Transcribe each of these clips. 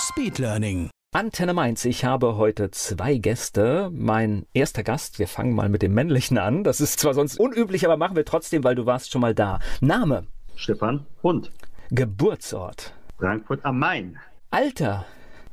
Speedlearning. Antenne Mainz, ich habe heute zwei Gäste. Mein erster Gast, wir fangen mal mit dem männlichen an. Das ist zwar sonst unüblich, aber machen wir trotzdem, weil du warst schon mal da. Name? Stefan Hund. Geburtsort? Frankfurt am Main. Alter?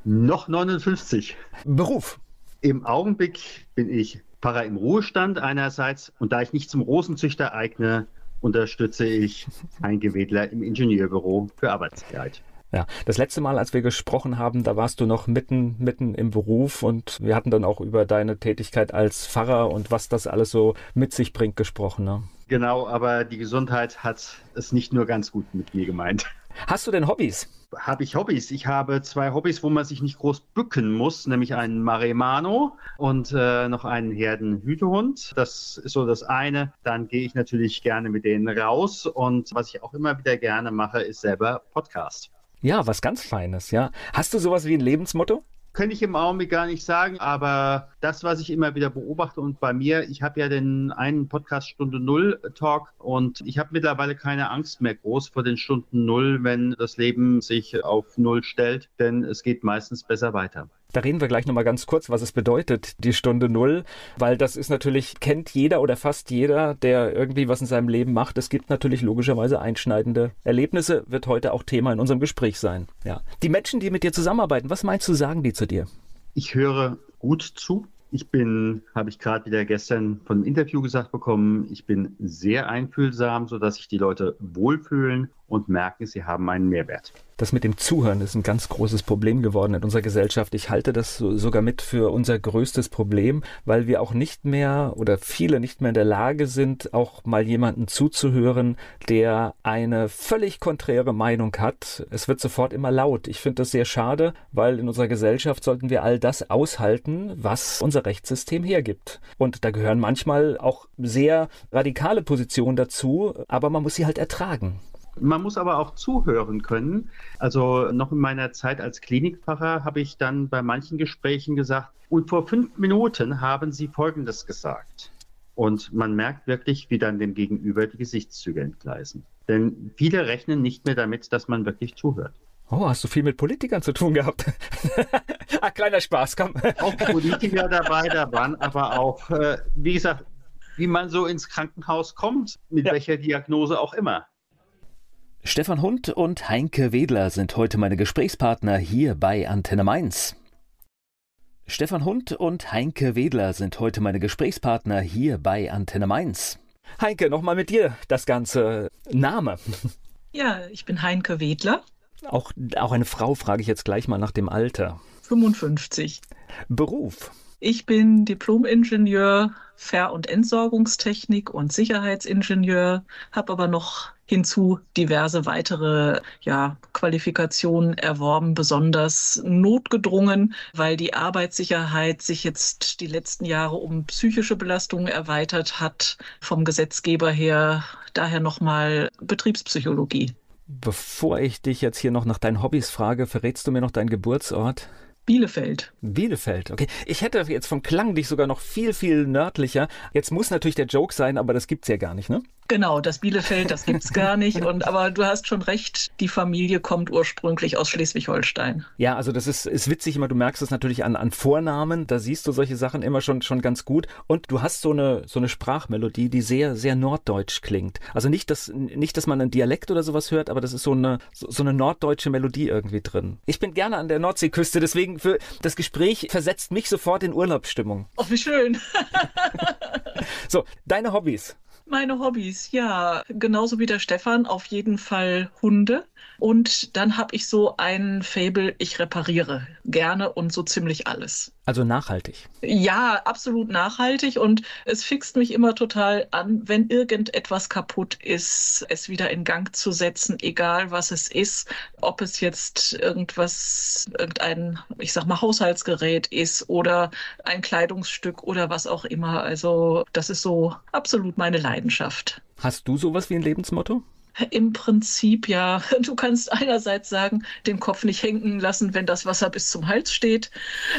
Noch 59. Beruf? Im Augenblick bin ich Pfarrer im Ruhestand einerseits und da ich nicht zum Rosenzüchter eigne, unterstütze ich ein Gewedler im Ingenieurbüro für Arbeitssicherheit. Ja, das letzte Mal, als wir gesprochen haben, da warst du noch mitten, mitten im Beruf und wir hatten dann auch über deine Tätigkeit als Pfarrer und was das alles so mit sich bringt gesprochen. Ne? Genau, aber die Gesundheit hat es nicht nur ganz gut mit mir gemeint. Hast du denn Hobbys? Habe ich Hobbys? Ich habe zwei Hobbys, wo man sich nicht groß bücken muss, nämlich einen Maremano und äh, noch einen Herdenhütehund. Das ist so das eine. Dann gehe ich natürlich gerne mit denen raus und was ich auch immer wieder gerne mache, ist selber Podcast. Ja, was ganz Feines, ja. Hast du sowas wie ein Lebensmotto? Könnte ich im Augenblick gar nicht sagen, aber das, was ich immer wieder beobachte und bei mir, ich habe ja den einen Podcast Stunde Null Talk und ich habe mittlerweile keine Angst mehr groß vor den Stunden Null, wenn das Leben sich auf Null stellt, denn es geht meistens besser weiter. Da reden wir gleich nochmal ganz kurz, was es bedeutet, die Stunde Null, weil das ist natürlich, kennt jeder oder fast jeder, der irgendwie was in seinem Leben macht. Es gibt natürlich logischerweise einschneidende Erlebnisse, wird heute auch Thema in unserem Gespräch sein. Ja. Die Menschen, die mit dir zusammenarbeiten, was meinst du, sagen die zu dir? Ich höre gut zu. Ich bin, habe ich gerade wieder gestern von einem Interview gesagt bekommen, ich bin sehr einfühlsam, sodass sich die Leute wohlfühlen und merken, sie haben einen Mehrwert. Das mit dem Zuhören ist ein ganz großes Problem geworden in unserer Gesellschaft. Ich halte das sogar mit für unser größtes Problem, weil wir auch nicht mehr oder viele nicht mehr in der Lage sind, auch mal jemanden zuzuhören, der eine völlig konträre Meinung hat. Es wird sofort immer laut. Ich finde das sehr schade, weil in unserer Gesellschaft sollten wir all das aushalten, was unser Rechtssystem hergibt. Und da gehören manchmal auch sehr radikale Positionen dazu, aber man muss sie halt ertragen. Man muss aber auch zuhören können. Also noch in meiner Zeit als Klinikpfarrer habe ich dann bei manchen Gesprächen gesagt, und vor fünf Minuten haben Sie Folgendes gesagt. Und man merkt wirklich, wie dann dem Gegenüber die Gesichtszüge entgleisen. Denn viele rechnen nicht mehr damit, dass man wirklich zuhört. Oh, hast du viel mit Politikern zu tun gehabt? ah, kleiner Spaß, komm. Auch Politiker dabei, da waren aber auch, äh, wie gesagt, wie man so ins Krankenhaus kommt, mit ja. welcher Diagnose auch immer. Stefan Hund und Heinke Wedler sind heute meine Gesprächspartner hier bei Antenne Mainz. Stefan Hund und Heinke Wedler sind heute meine Gesprächspartner hier bei Antenne Mainz. Heinke, nochmal mit dir das ganze Name. Ja, ich bin Heinke Wedler. Auch, auch eine Frau frage ich jetzt gleich mal nach dem Alter. 55. Beruf. Ich bin Diplom-Ingenieur Ver- und Entsorgungstechnik und Sicherheitsingenieur, habe aber noch hinzu diverse weitere ja, Qualifikationen erworben, besonders notgedrungen, weil die Arbeitssicherheit sich jetzt die letzten Jahre um psychische Belastungen erweitert hat, vom Gesetzgeber her daher nochmal Betriebspsychologie. Bevor ich dich jetzt hier noch nach deinen Hobbys frage, verrätst du mir noch deinen Geburtsort? Bielefeld. Bielefeld, okay. Ich hätte jetzt vom Klang dich sogar noch viel, viel nördlicher. Jetzt muss natürlich der Joke sein, aber das gibt's ja gar nicht, ne? Genau, das Bielefeld, das gibt's gar nicht. Und aber du hast schon recht, die Familie kommt ursprünglich aus Schleswig-Holstein. Ja, also das ist, ist witzig immer, du merkst es natürlich an, an Vornamen, da siehst du solche Sachen immer schon, schon ganz gut. Und du hast so eine, so eine Sprachmelodie, die sehr, sehr norddeutsch klingt. Also nicht, dass, nicht, dass man einen Dialekt oder sowas hört, aber das ist so eine, so, so eine norddeutsche Melodie irgendwie drin. Ich bin gerne an der Nordseeküste, deswegen für das Gespräch versetzt mich sofort in Urlaubsstimmung. Oh, wie schön. so, deine Hobbys. Meine Hobbys, ja, genauso wie der Stefan, auf jeden Fall Hunde. Und dann habe ich so ein Fable, ich repariere gerne und so ziemlich alles. Also nachhaltig. Ja, absolut nachhaltig und es fixt mich immer total an, wenn irgendetwas kaputt ist, es wieder in Gang zu setzen, egal was es ist, ob es jetzt irgendwas, irgendein, ich sag mal, Haushaltsgerät ist oder ein Kleidungsstück oder was auch immer. Also das ist so absolut meine Leidenschaft. Hast du sowas wie ein Lebensmotto? Im Prinzip ja. Du kannst einerseits sagen, den Kopf nicht hängen lassen, wenn das Wasser bis zum Hals steht.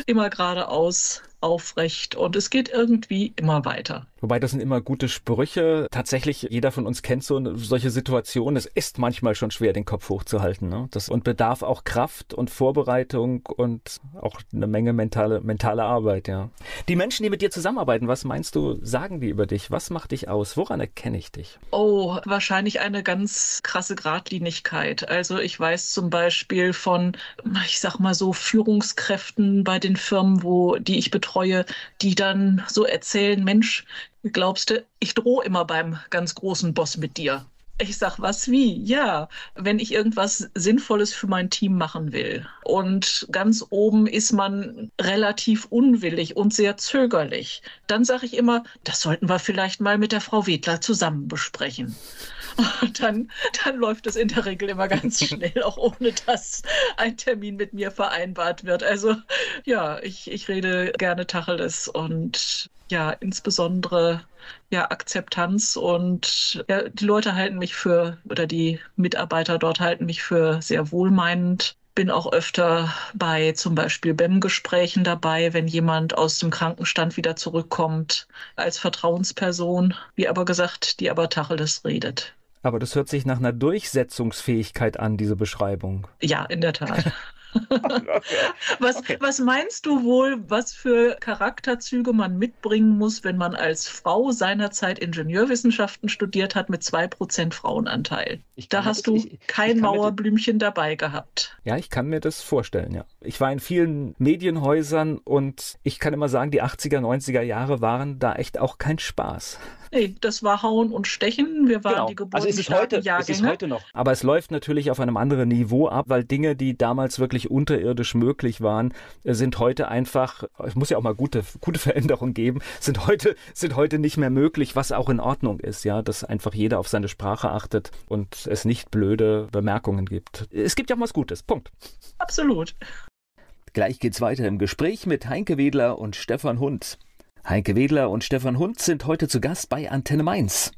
Immer geradeaus, aufrecht und es geht irgendwie immer weiter. Wobei das sind immer gute Sprüche. Tatsächlich, jeder von uns kennt so solche Situationen. Es ist manchmal schon schwer, den Kopf hochzuhalten. Ne? Das, und bedarf auch Kraft und Vorbereitung und auch eine Menge mentale, mentale Arbeit, ja. Die Menschen, die mit dir zusammenarbeiten, was meinst du, sagen die über dich? Was macht dich aus? Woran erkenne ich dich? Oh, wahrscheinlich eine ganz krasse Gradlinigkeit. Also ich weiß zum Beispiel von, ich sag mal so, Führungskräften bei den Firmen, wo die ich betreue, die dann so erzählen, Mensch, Glaubst du, ich drohe immer beim ganz großen Boss mit dir? Ich sag, was wie? Ja, wenn ich irgendwas Sinnvolles für mein Team machen will. Und ganz oben ist man relativ unwillig und sehr zögerlich. Dann sage ich immer, das sollten wir vielleicht mal mit der Frau Wedler zusammen besprechen. Dann, dann läuft es in der Regel immer ganz schnell, auch ohne dass ein Termin mit mir vereinbart wird. Also ja, ich, ich rede gerne Tacheles und ja, insbesondere ja, Akzeptanz und ja, die Leute halten mich für, oder die Mitarbeiter dort halten mich für sehr wohlmeinend. Bin auch öfter bei zum Beispiel BEM-Gesprächen dabei, wenn jemand aus dem Krankenstand wieder zurückkommt als Vertrauensperson, wie aber gesagt, die aber Tacheles redet. Aber das hört sich nach einer Durchsetzungsfähigkeit an, diese Beschreibung. Ja, in der Tat. was, okay. was meinst du wohl, was für Charakterzüge man mitbringen muss, wenn man als Frau seinerzeit Ingenieurwissenschaften studiert hat mit 2% Frauenanteil? da hast du ich, kein ich Mauerblümchen dabei gehabt. Ja, ich kann mir das vorstellen, ja. Ich war in vielen Medienhäusern und ich kann immer sagen, die 80er, 90er Jahre waren da echt auch kein Spaß. Nee, das war Hauen und Stechen. Wir waren genau. die Geburten also ist es heute, ist es heute noch. Aber es läuft natürlich auf einem anderen Niveau ab, weil Dinge, die damals wirklich unterirdisch möglich waren, sind heute einfach, es muss ja auch mal gute, gute Veränderungen geben, sind heute, sind heute nicht mehr möglich, was auch in Ordnung ist, ja, dass einfach jeder auf seine Sprache achtet und es nicht blöde Bemerkungen gibt. Es gibt ja auch was Gutes. Punkt. Absolut. Gleich geht's weiter im Gespräch mit Heinke Wedler und Stefan Hund. Heike Wedler und Stefan Hund sind heute zu Gast bei Antenne Mainz.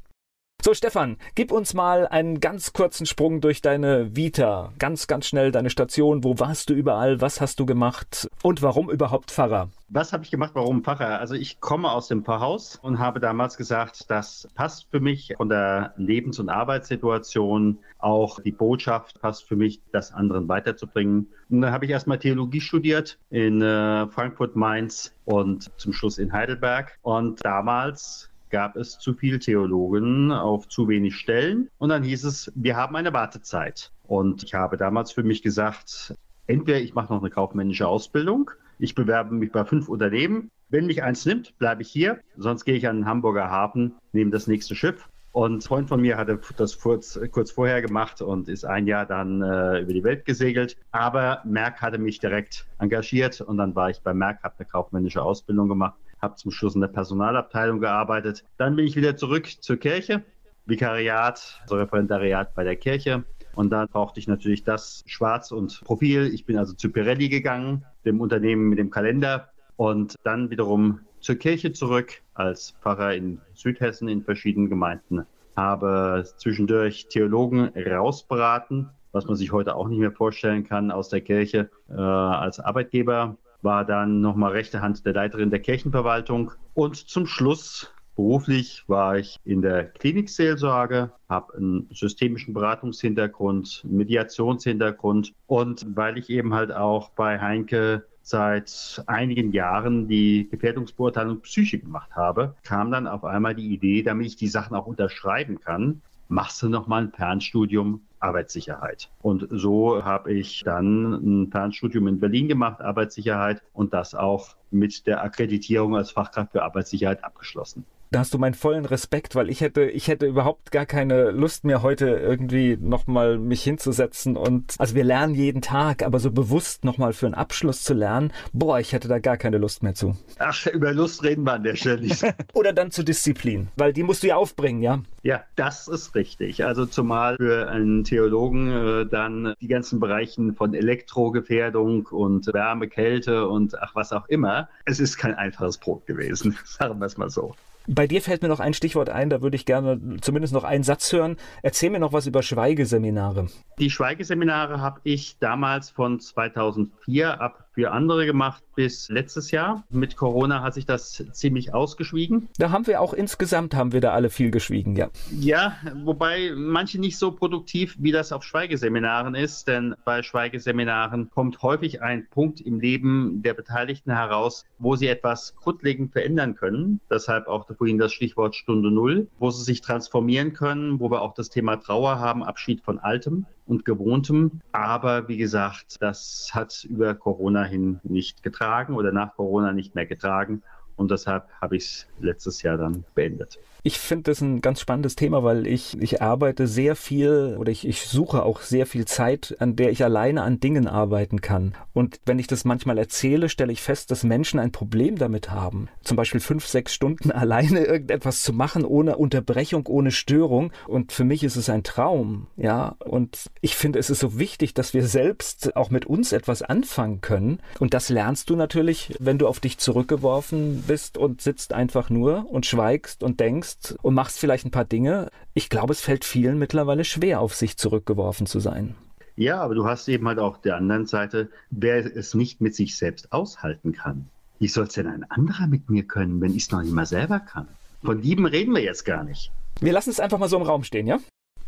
So, Stefan, gib uns mal einen ganz kurzen Sprung durch deine Vita. Ganz, ganz schnell deine Station. Wo warst du überall? Was hast du gemacht? Und warum überhaupt Pfarrer? Was habe ich gemacht? Warum Pfarrer? Also ich komme aus dem Pfarrhaus und habe damals gesagt, das passt für mich von der Lebens- und Arbeitssituation. Auch die Botschaft passt für mich, das anderen weiterzubringen. Und dann habe ich erstmal Theologie studiert in äh, Frankfurt, Mainz und zum Schluss in Heidelberg. Und damals gab es zu viele Theologen auf zu wenig Stellen. Und dann hieß es, wir haben eine Wartezeit. Und ich habe damals für mich gesagt, entweder ich mache noch eine kaufmännische Ausbildung, ich bewerbe mich bei fünf Unternehmen. Wenn mich eins nimmt, bleibe ich hier. Sonst gehe ich an den Hamburger Hafen, nehme das nächste Schiff. Und ein Freund von mir hatte das kurz, kurz vorher gemacht und ist ein Jahr dann äh, über die Welt gesegelt. Aber Merck hatte mich direkt engagiert und dann war ich bei Merck, habe eine kaufmännische Ausbildung gemacht habe zum Schluss in der Personalabteilung gearbeitet. Dann bin ich wieder zurück zur Kirche, Vikariat, also Referendariat bei der Kirche. Und dann brauchte ich natürlich das Schwarz und Profil. Ich bin also zu Pirelli gegangen, dem Unternehmen mit dem Kalender. Und dann wiederum zur Kirche zurück als Pfarrer in Südhessen in verschiedenen Gemeinden. Habe zwischendurch Theologen rausberaten, was man sich heute auch nicht mehr vorstellen kann, aus der Kirche äh, als Arbeitgeber war dann nochmal rechte Hand der Leiterin der Kirchenverwaltung. Und zum Schluss Beruflich war ich in der Klinikseelsorge, habe einen systemischen Beratungshintergrund, Mediationshintergrund. Und weil ich eben halt auch bei Heinke seit einigen Jahren die Gefährdungsbeurteilung Psyche gemacht habe, kam dann auf einmal die Idee, damit ich die Sachen auch unterschreiben kann, machst du noch mal ein Fernstudium Arbeitssicherheit. Und so habe ich dann ein Fernstudium in Berlin gemacht, Arbeitssicherheit, und das auch mit der Akkreditierung als Fachkraft für Arbeitssicherheit abgeschlossen. Da hast du meinen vollen Respekt, weil ich hätte, ich hätte überhaupt gar keine Lust mehr heute irgendwie nochmal mich hinzusetzen und, also wir lernen jeden Tag, aber so bewusst nochmal für einen Abschluss zu lernen, boah, ich hätte da gar keine Lust mehr zu. Ach, über Lust reden wir an der Stelle nicht. Oder dann zur Disziplin, weil die musst du ja aufbringen, ja? Ja, das ist richtig. Also zumal für einen Theologen äh, dann die ganzen Bereichen von Elektrogefährdung und Wärme, Kälte und ach was auch immer. Es ist kein einfaches Brot gewesen, sagen wir es mal so. Bei dir fällt mir noch ein Stichwort ein, da würde ich gerne zumindest noch einen Satz hören. Erzähl mir noch was über Schweigeseminare. Die Schweigeseminare habe ich damals von 2004 ab für andere gemacht bis letztes Jahr. Mit Corona hat sich das ziemlich ausgeschwiegen. Da haben wir auch insgesamt haben wir da alle viel geschwiegen, ja. Ja, wobei manche nicht so produktiv, wie das auf Schweigeseminaren ist, denn bei Schweigeseminaren kommt häufig ein Punkt im Leben der Beteiligten heraus, wo sie etwas grundlegend verändern können. Deshalb auch vorhin das Stichwort Stunde Null, wo sie sich transformieren können, wo wir auch das Thema Trauer haben, Abschied von Altem und Gewohntem. Aber wie gesagt, das hat über Corona hin nicht getragen oder nach Corona nicht mehr getragen. Und deshalb habe ich es letztes Jahr dann beendet. Ich finde das ein ganz spannendes Thema, weil ich, ich arbeite sehr viel oder ich, ich suche auch sehr viel Zeit, an der ich alleine an Dingen arbeiten kann. Und wenn ich das manchmal erzähle, stelle ich fest, dass Menschen ein Problem damit haben. Zum Beispiel fünf, sechs Stunden alleine irgendetwas zu machen, ohne Unterbrechung, ohne Störung. Und für mich ist es ein Traum, ja. Und ich finde, es ist so wichtig, dass wir selbst auch mit uns etwas anfangen können. Und das lernst du natürlich, wenn du auf dich zurückgeworfen bist und sitzt einfach nur und schweigst und denkst, machst und machst vielleicht ein paar Dinge. Ich glaube, es fällt vielen mittlerweile schwer, auf sich zurückgeworfen zu sein. Ja, aber du hast eben halt auch der anderen Seite, wer es nicht mit sich selbst aushalten kann. Wie soll es denn ein anderer mit mir können, wenn ich es noch nicht mal selber kann? Von Lieben reden wir jetzt gar nicht. Wir lassen es einfach mal so im Raum stehen, ja?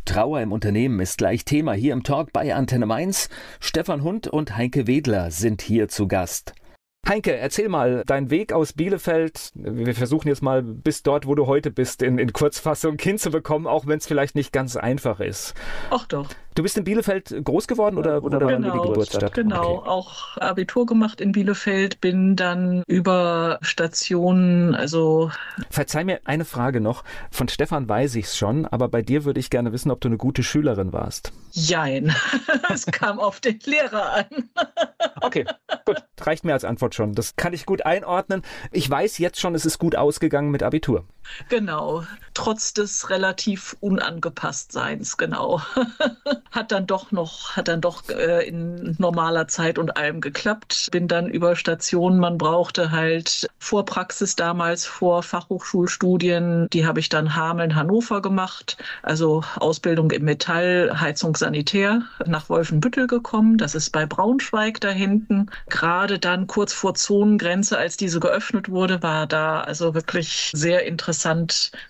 Trauer im Unternehmen ist gleich Thema hier im Talk bei Antenne Mainz. Stefan Hund und Heike Wedler sind hier zu Gast. Heinke, erzähl mal deinen Weg aus Bielefeld. Wir versuchen jetzt mal bis dort, wo du heute bist, in, in Kurzfassung hinzubekommen, auch wenn es vielleicht nicht ganz einfach ist. Ach doch. Du bist in Bielefeld groß geworden oder, oder genau, die Geburtsstadt? Genau, okay. auch Abitur gemacht in Bielefeld, bin dann über Stationen, also. Verzeih mir eine Frage noch. Von Stefan weiß ich es schon, aber bei dir würde ich gerne wissen, ob du eine gute Schülerin warst. Jein. Es kam auf den Lehrer an. Okay, gut. Reicht mir als Antwort schon. Das kann ich gut einordnen. Ich weiß jetzt schon, es ist gut ausgegangen mit Abitur. Genau. Trotz des relativ Unangepasstseins, genau. hat dann doch noch, hat dann doch äh, in normaler Zeit und allem geklappt. Bin dann über Stationen, man brauchte halt Vorpraxis damals vor Fachhochschulstudien, die habe ich dann Hameln, Hannover gemacht, also Ausbildung im Metall, Heizung, Sanitär, nach Wolfenbüttel gekommen. Das ist bei Braunschweig da hinten. Gerade dann kurz vor Zonengrenze, als diese geöffnet wurde, war da also wirklich sehr interessant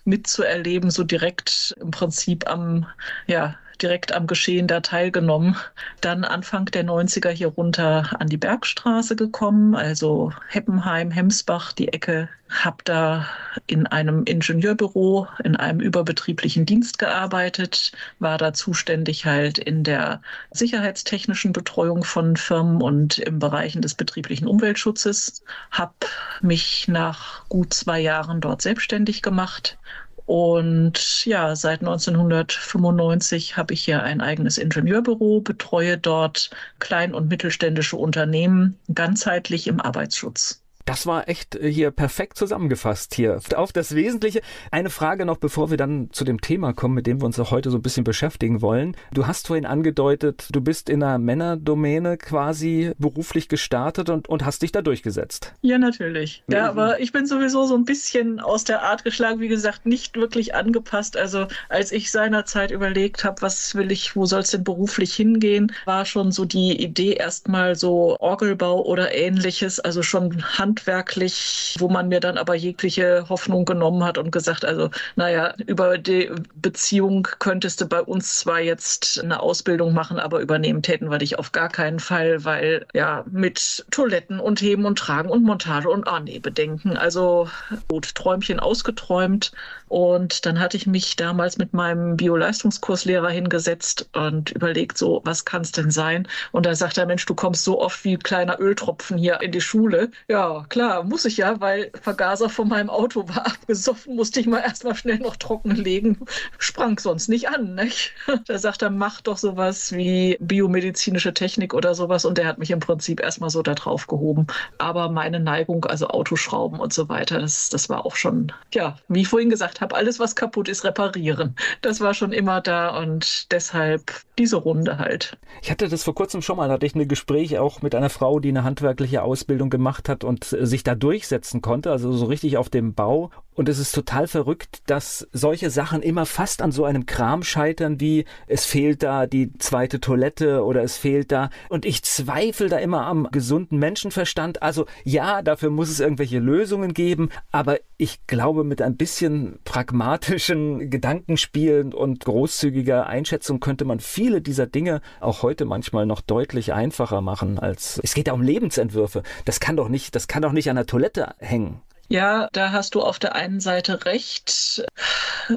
mitzuerleben, so direkt im Prinzip am, ja, direkt am Geschehen da teilgenommen. Dann Anfang der 90er hier runter an die Bergstraße gekommen, also Heppenheim, Hemsbach, die Ecke. Hab da in einem Ingenieurbüro, in einem überbetrieblichen Dienst gearbeitet, war da zuständig halt in der sicherheitstechnischen Betreuung von Firmen und im Bereichen des betrieblichen Umweltschutzes. Hab mich nach gut zwei Jahren dort selbstständig gemacht und ja, seit 1995 habe ich hier ein eigenes Ingenieurbüro, betreue dort klein- und mittelständische Unternehmen ganzheitlich im Arbeitsschutz. Das war echt äh, hier perfekt zusammengefasst hier. Auf das Wesentliche. Eine Frage noch, bevor wir dann zu dem Thema kommen, mit dem wir uns auch heute so ein bisschen beschäftigen wollen. Du hast vorhin angedeutet, du bist in einer Männerdomäne quasi beruflich gestartet und, und hast dich da durchgesetzt. Ja, natürlich. Ja, aber ich bin sowieso so ein bisschen aus der Art geschlagen, wie gesagt, nicht wirklich angepasst. Also als ich seinerzeit überlegt habe, was will ich, wo soll es denn beruflich hingehen, war schon so die Idee erstmal so Orgelbau oder ähnliches, also schon Hand handwerklich, wo man mir dann aber jegliche Hoffnung genommen hat und gesagt, also naja, über die Beziehung könntest du bei uns zwar jetzt eine Ausbildung machen, aber übernehmen täten wir dich auf gar keinen Fall, weil ja mit Toiletten und Heben und Tragen und Montage und ah nee, Bedenken. Also gut, Träumchen ausgeträumt. Und dann hatte ich mich damals mit meinem Bio-Leistungskurslehrer hingesetzt und überlegt, so, was kann es denn sein? Und da sagt er, Mensch, du kommst so oft wie kleiner Öltropfen hier in die Schule. Ja, klar, muss ich ja, weil Vergaser von meinem Auto war abgesoffen, musste ich mal erstmal schnell noch trockenlegen, sprang sonst nicht an. Nicht? Da sagt er, mach doch sowas wie biomedizinische Technik oder sowas und der hat mich im Prinzip erstmal so da drauf gehoben. Aber meine Neigung, also Autoschrauben und so weiter, das, das war auch schon, ja, wie ich vorhin gesagt habe, alles, was kaputt ist, reparieren. Das war schon immer da und deshalb diese Runde halt. Ich hatte das vor kurzem schon mal, da hatte ich ein Gespräch auch mit einer Frau, die eine handwerkliche Ausbildung gemacht hat und sich da durchsetzen konnte, also so richtig auf dem Bau. Und es ist total verrückt, dass solche Sachen immer fast an so einem Kram scheitern, wie es fehlt da die zweite Toilette oder es fehlt da. Und ich zweifle da immer am gesunden Menschenverstand. Also ja, dafür muss es irgendwelche Lösungen geben, aber ich glaube, mit ein bisschen pragmatischen Gedankenspielen und großzügiger Einschätzung könnte man viele dieser Dinge auch heute manchmal noch deutlich einfacher machen als es geht ja um Lebensentwürfe. Das kann doch nicht, das kann doch nicht an der Toilette hängen. Ja, da hast du auf der einen Seite recht.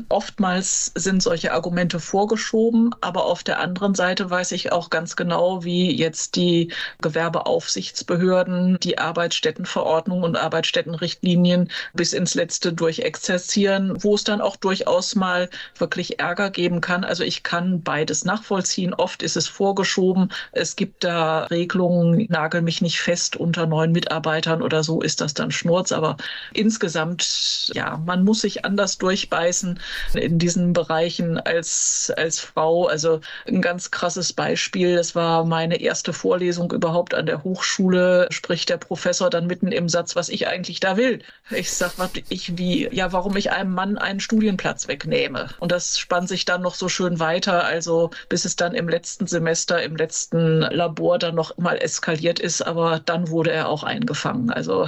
Oftmals sind solche Argumente vorgeschoben, aber auf der anderen Seite weiß ich auch ganz genau, wie jetzt die Gewerbeaufsichtsbehörden die Arbeitsstättenverordnung und Arbeitsstättenrichtlinien bis ins Letzte durchexerzieren, wo es dann auch durchaus mal wirklich Ärger geben kann. Also ich kann beides nachvollziehen. Oft ist es vorgeschoben. Es gibt da Regelungen, nagel mich nicht fest unter neun Mitarbeitern oder so ist das dann Schnurz. Aber insgesamt, ja, man muss sich anders durchbeißen in diesen Bereichen als, als Frau. Also ein ganz krasses Beispiel, das war meine erste Vorlesung überhaupt an der Hochschule, spricht der Professor dann mitten im Satz, was ich eigentlich da will. Ich sag, was ich wie, ja, warum ich einem Mann einen Studienplatz wegnehme. Und das spannt sich dann noch so schön weiter, also bis es dann im letzten Semester, im letzten Labor dann noch mal eskaliert ist, aber dann wurde er auch eingefangen. Also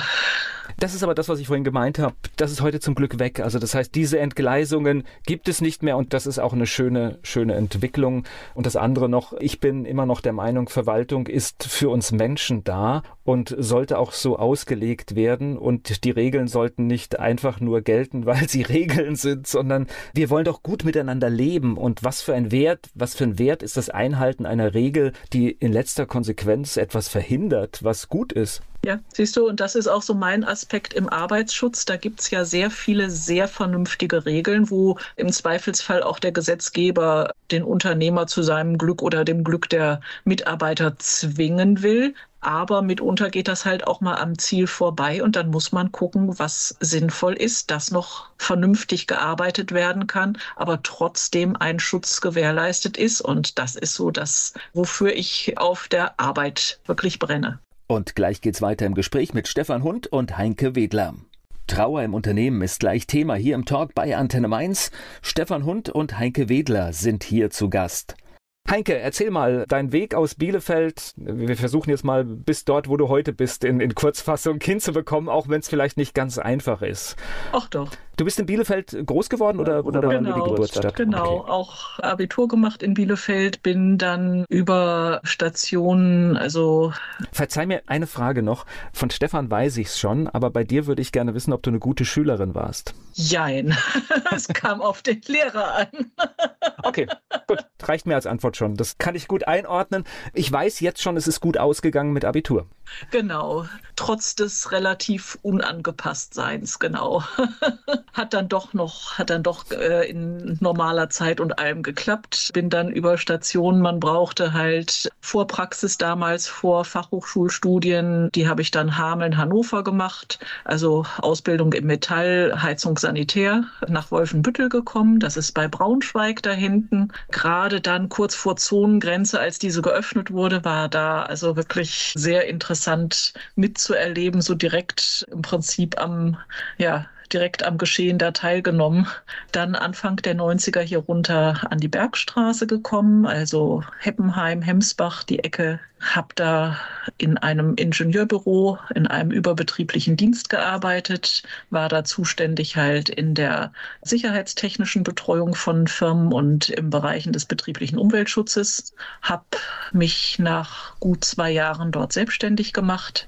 das ist aber das, was ich vorhin gemeint habe. Das ist heute zum Glück weg. Also das heißt, diese Entgleisungen gibt es nicht mehr und das ist auch eine schöne, schöne Entwicklung. Und das andere noch, ich bin immer noch der Meinung, Verwaltung ist für uns Menschen da und sollte auch so ausgelegt werden. Und die Regeln sollten nicht einfach nur gelten, weil sie Regeln sind, sondern wir wollen doch gut miteinander leben. Und was für ein Wert, was für ein Wert ist das Einhalten einer Regel, die in letzter Konsequenz etwas verhindert, was gut ist? Ja, siehst du, und das ist auch so mein Aspekt im Arbeitsschutz. Da gibt es ja sehr viele sehr vernünftige Regeln, wo im Zweifelsfall auch der Gesetzgeber den Unternehmer zu seinem Glück oder dem Glück der Mitarbeiter zwingen will. Aber mitunter geht das halt auch mal am Ziel vorbei und dann muss man gucken, was sinnvoll ist, dass noch vernünftig gearbeitet werden kann, aber trotzdem ein Schutz gewährleistet ist. Und das ist so das, wofür ich auf der Arbeit wirklich brenne. Und gleich geht's weiter im Gespräch mit Stefan Hund und Heinke Wedler. Trauer im Unternehmen ist gleich Thema hier im Talk bei Antenne Mainz. Stefan Hund und Heinke Wedler sind hier zu Gast. Heinke, erzähl mal deinen Weg aus Bielefeld. Wir versuchen jetzt mal bis dort, wo du heute bist, in, in Kurzfassung hinzubekommen, auch wenn es vielleicht nicht ganz einfach ist. Ach doch. Du bist in Bielefeld groß geworden oder, oder genau, war die Geburtsstadt? Genau, okay. auch Abitur gemacht in Bielefeld, bin dann über Stationen, also. Verzeih mir eine Frage noch. Von Stefan weiß ich es schon, aber bei dir würde ich gerne wissen, ob du eine gute Schülerin warst. Jein. es kam auf den Lehrer an. okay, gut. Reicht mir als Antwort schon. Das kann ich gut einordnen. Ich weiß jetzt schon, es ist gut ausgegangen mit Abitur. Genau. Trotz des relativ Unangepasstseins, genau. hat dann doch noch, hat dann doch äh, in normaler Zeit und allem geklappt. Bin dann über Stationen, man brauchte halt Vorpraxis damals vor Fachhochschulstudien, die habe ich dann Hameln, Hannover gemacht, also Ausbildung im Metall, Heizung, Sanitär, nach Wolfenbüttel gekommen, das ist bei Braunschweig da hinten. Gerade dann kurz vor Zonengrenze, als diese geöffnet wurde, war da also wirklich sehr interessant mitzuerleben, so direkt im Prinzip am, ja, direkt am Geschehen da teilgenommen. Dann Anfang der 90er hier runter an die Bergstraße gekommen, also Heppenheim, Hemsbach, die Ecke. Hab da in einem Ingenieurbüro, in einem überbetrieblichen Dienst gearbeitet, war da zuständig halt in der sicherheitstechnischen Betreuung von Firmen und im Bereichen des betrieblichen Umweltschutzes. Hab mich nach gut zwei Jahren dort selbstständig gemacht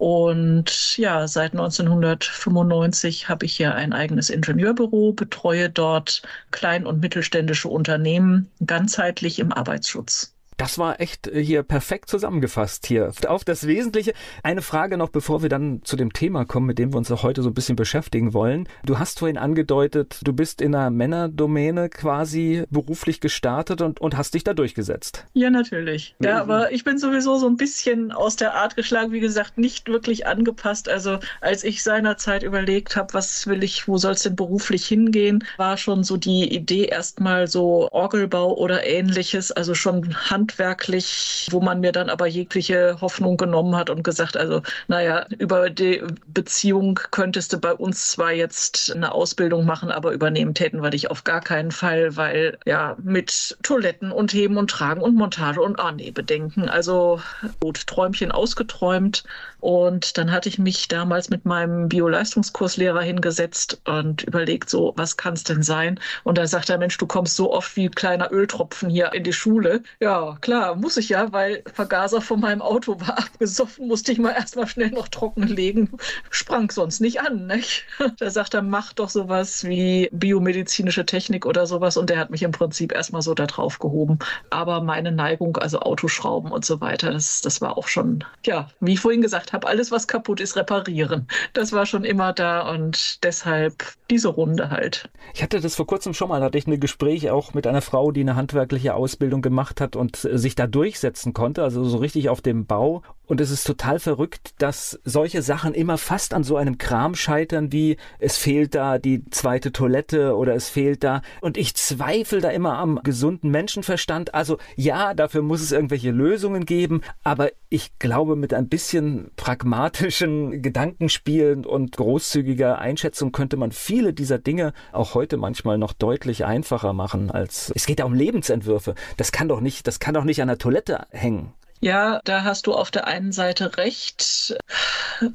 und ja, seit 1995 habe ich hier ein eigenes Ingenieurbüro, betreue dort klein- und mittelständische Unternehmen ganzheitlich im Arbeitsschutz. Das war echt äh, hier perfekt zusammengefasst hier auf das Wesentliche. Eine Frage noch, bevor wir dann zu dem Thema kommen, mit dem wir uns auch heute so ein bisschen beschäftigen wollen. Du hast vorhin angedeutet, du bist in einer Männerdomäne quasi beruflich gestartet und, und hast dich da durchgesetzt. Ja, natürlich. Ja, mhm. aber ich bin sowieso so ein bisschen aus der Art geschlagen, wie gesagt, nicht wirklich angepasst. Also als ich seinerzeit überlegt habe, was will ich, wo soll es denn beruflich hingehen, war schon so die Idee erstmal so Orgelbau oder ähnliches, also schon handwerklich, wo man mir dann aber jegliche Hoffnung genommen hat und gesagt, also naja, über die Beziehung könntest du bei uns zwar jetzt eine Ausbildung machen, aber übernehmen täten wir dich auf gar keinen Fall, weil ja mit Toiletten und Heben und Tragen und Montage und ah nee, Bedenken. Also gut, Träumchen ausgeträumt. Und dann hatte ich mich damals mit meinem Bio-Leistungskurslehrer hingesetzt und überlegt, so, was kann es denn sein? Und da sagt er, Mensch, du kommst so oft wie kleiner Öltropfen hier in die Schule. Ja, klar, muss ich ja, weil Vergaser von meinem Auto war abgesoffen, musste ich mal erstmal schnell noch trocken legen. Sprang sonst nicht an, nicht? Da sagt er, mach doch sowas wie biomedizinische Technik oder sowas. Und der hat mich im Prinzip erstmal so da drauf gehoben. Aber meine Neigung, also Autoschrauben und so weiter, das, das war auch schon, ja, wie ich vorhin gesagt habe, alles, was kaputt ist, reparieren. Das war schon immer da und deshalb diese Runde halt. Ich hatte das vor kurzem schon mal, hatte ich ein Gespräch auch mit einer Frau, die eine handwerkliche Ausbildung gemacht hat und sich da durchsetzen konnte, also so richtig auf dem Bau. Und es ist total verrückt, dass solche Sachen immer fast an so einem Kram scheitern, wie es fehlt da die zweite Toilette oder es fehlt da. Und ich zweifle da immer am gesunden Menschenverstand. Also ja, dafür muss es irgendwelche Lösungen geben, aber ich glaube, mit ein bisschen pragmatischen Gedankenspielen und großzügiger Einschätzung könnte man viele dieser Dinge auch heute manchmal noch deutlich einfacher machen als es geht ja um Lebensentwürfe. Das kann doch nicht, das kann doch nicht an der Toilette hängen. Ja, da hast du auf der einen Seite recht.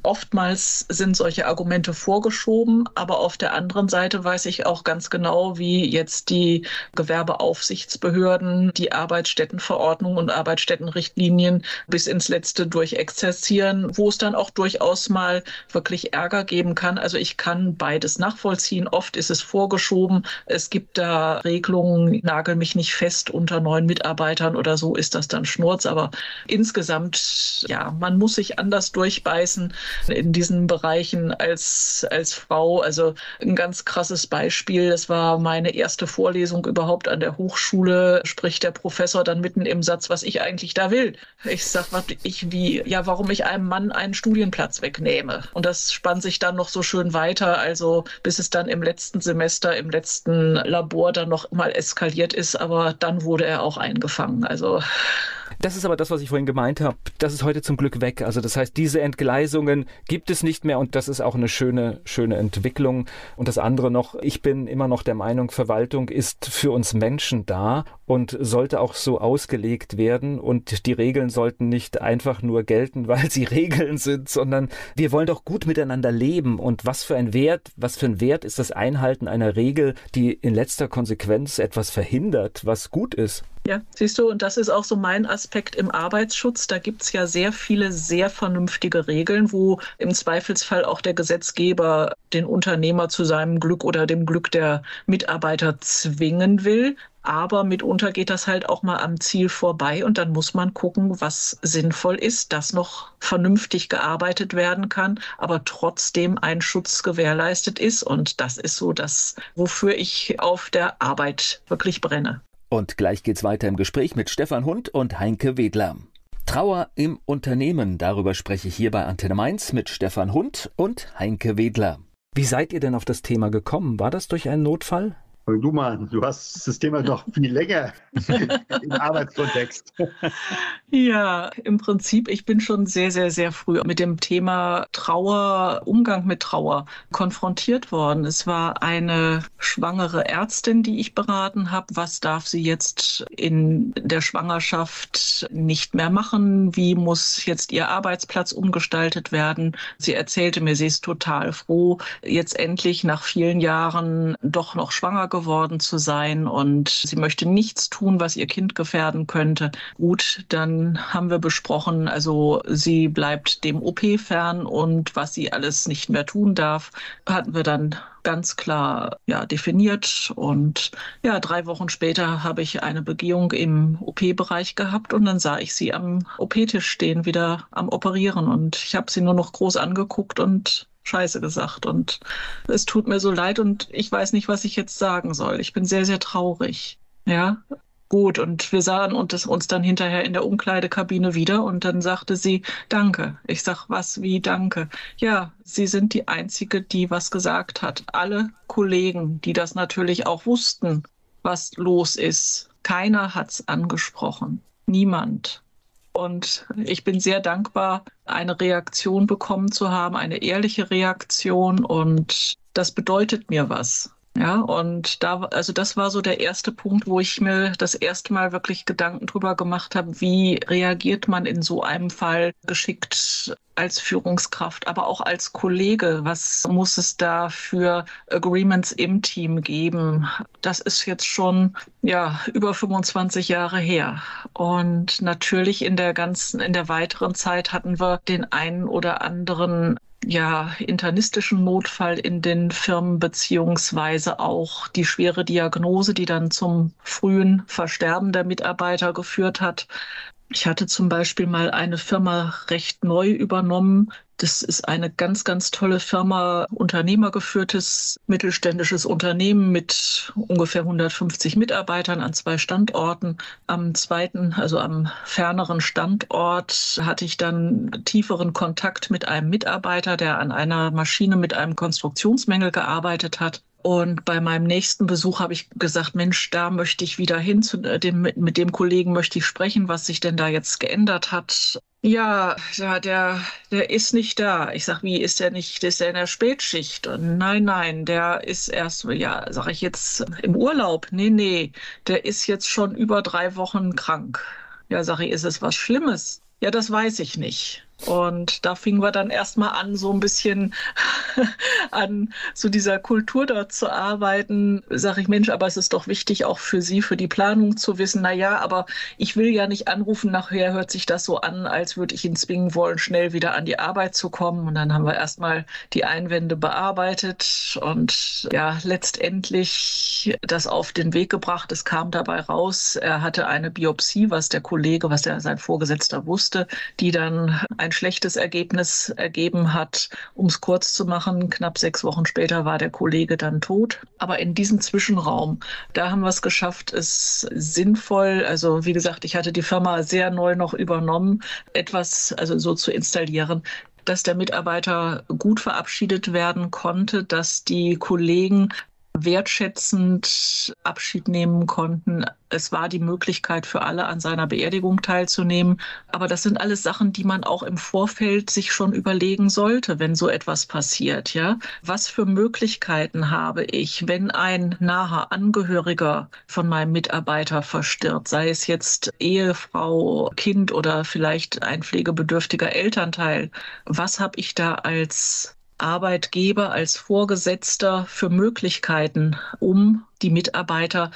Oftmals sind solche Argumente vorgeschoben, aber auf der anderen Seite weiß ich auch ganz genau, wie jetzt die Gewerbeaufsichtsbehörden die Arbeitsstättenverordnung und Arbeitsstättenrichtlinien bis ins Letzte durchexerzieren, wo es dann auch durchaus mal wirklich Ärger geben kann. Also ich kann beides nachvollziehen. Oft ist es vorgeschoben. Es gibt da Regelungen, nagel mich nicht fest unter neun Mitarbeitern oder so ist das dann Schnurz, aber insgesamt, ja, man muss sich anders durchbeißen in diesen Bereichen als, als Frau. Also ein ganz krasses Beispiel, das war meine erste Vorlesung überhaupt an der Hochschule, spricht der Professor dann mitten im Satz, was ich eigentlich da will. Ich sag, was ich wie, ja, warum ich einem Mann einen Studienplatz wegnehme. Und das spannt sich dann noch so schön weiter, also bis es dann im letzten Semester, im letzten Labor dann noch mal eskaliert ist, aber dann wurde er auch eingefangen. Also das ist aber das, was ich vorhin gemeint habe. Das ist heute zum Glück weg. Also das heißt, diese Entgleisungen gibt es nicht mehr und das ist auch eine schöne, schöne Entwicklung. Und das andere noch, ich bin immer noch der Meinung, Verwaltung ist für uns Menschen da und sollte auch so ausgelegt werden und die Regeln sollten nicht einfach nur gelten, weil sie Regeln sind, sondern wir wollen doch gut miteinander leben und was für ein Wert, was für ein Wert ist das Einhalten einer Regel, die in letzter Konsequenz etwas verhindert, was gut ist. Ja, siehst du, und das ist auch so mein Aspekt im Arbeitsschutz. Da gibt es ja sehr viele sehr vernünftige Regeln, wo im Zweifelsfall auch der Gesetzgeber den Unternehmer zu seinem Glück oder dem Glück der Mitarbeiter zwingen will. Aber mitunter geht das halt auch mal am Ziel vorbei und dann muss man gucken, was sinnvoll ist, dass noch vernünftig gearbeitet werden kann, aber trotzdem ein Schutz gewährleistet ist. Und das ist so das, wofür ich auf der Arbeit wirklich brenne. Und gleich geht's weiter im Gespräch mit Stefan Hund und Heinke Wedler. Trauer im Unternehmen, darüber spreche ich hier bei Antenne Mainz mit Stefan Hund und Heinke Wedler. Wie seid ihr denn auf das Thema gekommen? War das durch einen Notfall? Fang du mal an. Du hast das Thema noch viel länger im Arbeitskontext. Ja, im Prinzip, ich bin schon sehr, sehr, sehr früh mit dem Thema Trauer, Umgang mit Trauer konfrontiert worden. Es war eine schwangere Ärztin, die ich beraten habe. Was darf sie jetzt in der Schwangerschaft nicht mehr machen? Wie muss jetzt ihr Arbeitsplatz umgestaltet werden? Sie erzählte mir, sie ist total froh, jetzt endlich nach vielen Jahren doch noch schwanger geworden zu sein und sie möchte nichts tun, was ihr Kind gefährden könnte. Gut, dann haben wir besprochen, also sie bleibt dem OP fern und was sie alles nicht mehr tun darf, hatten wir dann ganz klar ja, definiert. Und ja, drei Wochen später habe ich eine Begehung im OP-Bereich gehabt und dann sah ich sie am OP-Tisch stehen, wieder am Operieren. Und ich habe sie nur noch groß angeguckt und Scheiße gesagt. Und es tut mir so leid und ich weiß nicht, was ich jetzt sagen soll. Ich bin sehr, sehr traurig. Ja, gut. Und wir sahen uns dann hinterher in der Umkleidekabine wieder und dann sagte sie, danke. Ich sag, was, wie, danke. Ja, Sie sind die Einzige, die was gesagt hat. Alle Kollegen, die das natürlich auch wussten, was los ist. Keiner hat's angesprochen. Niemand. Und ich bin sehr dankbar, eine Reaktion bekommen zu haben, eine ehrliche Reaktion. Und das bedeutet mir was. Ja, und da, also das war so der erste Punkt, wo ich mir das erste Mal wirklich Gedanken drüber gemacht habe, wie reagiert man in so einem Fall geschickt als Führungskraft, aber auch als Kollege. Was muss es da für Agreements im Team geben? Das ist jetzt schon, ja, über 25 Jahre her. Und natürlich in der ganzen, in der weiteren Zeit hatten wir den einen oder anderen ja, internistischen Notfall in den Firmen beziehungsweise auch die schwere Diagnose, die dann zum frühen Versterben der Mitarbeiter geführt hat. Ich hatte zum Beispiel mal eine Firma recht neu übernommen, das ist eine ganz, ganz tolle Firma, unternehmergeführtes mittelständisches Unternehmen mit ungefähr 150 Mitarbeitern an zwei Standorten. Am zweiten, also am ferneren Standort, hatte ich dann tieferen Kontakt mit einem Mitarbeiter, der an einer Maschine mit einem Konstruktionsmängel gearbeitet hat. Und bei meinem nächsten Besuch habe ich gesagt, Mensch, da möchte ich wieder hin, zu dem, mit dem Kollegen möchte ich sprechen, was sich denn da jetzt geändert hat. Ja, der, der ist nicht da. Ich sag, wie ist der nicht? Ist der in der Spätschicht? Und nein, nein, der ist erst, ja, sag ich jetzt im Urlaub. Nee, nee, der ist jetzt schon über drei Wochen krank. Ja, sag ich, ist es was Schlimmes? Ja, das weiß ich nicht. Und da fingen wir dann erstmal an, so ein bisschen an so dieser Kultur dort zu arbeiten. Sag ich, Mensch, aber es ist doch wichtig auch für Sie, für die Planung zu wissen, na ja, aber ich will ja nicht anrufen, nachher hört sich das so an, als würde ich ihn zwingen wollen, schnell wieder an die Arbeit zu kommen. Und dann haben wir erstmal die Einwände bearbeitet und ja, letztendlich das auf den Weg gebracht. Es kam dabei raus, er hatte eine Biopsie, was der Kollege, was der sein Vorgesetzter wusste, die dann ein schlechtes Ergebnis ergeben hat. Um es kurz zu machen, knapp sechs Wochen später war der Kollege dann tot. Aber in diesem Zwischenraum, da haben wir es geschafft, es sinnvoll, also wie gesagt, ich hatte die Firma sehr neu noch übernommen, etwas also so zu installieren, dass der Mitarbeiter gut verabschiedet werden konnte, dass die Kollegen wertschätzend Abschied nehmen konnten. Es war die Möglichkeit für alle, an seiner Beerdigung teilzunehmen. Aber das sind alles Sachen, die man auch im Vorfeld sich schon überlegen sollte, wenn so etwas passiert. Ja, was für Möglichkeiten habe ich, wenn ein naher Angehöriger von meinem Mitarbeiter verstirbt, sei es jetzt Ehefrau, Kind oder vielleicht ein pflegebedürftiger Elternteil? Was habe ich da als Arbeitgeber als Vorgesetzter für Möglichkeiten, um die Mitarbeiter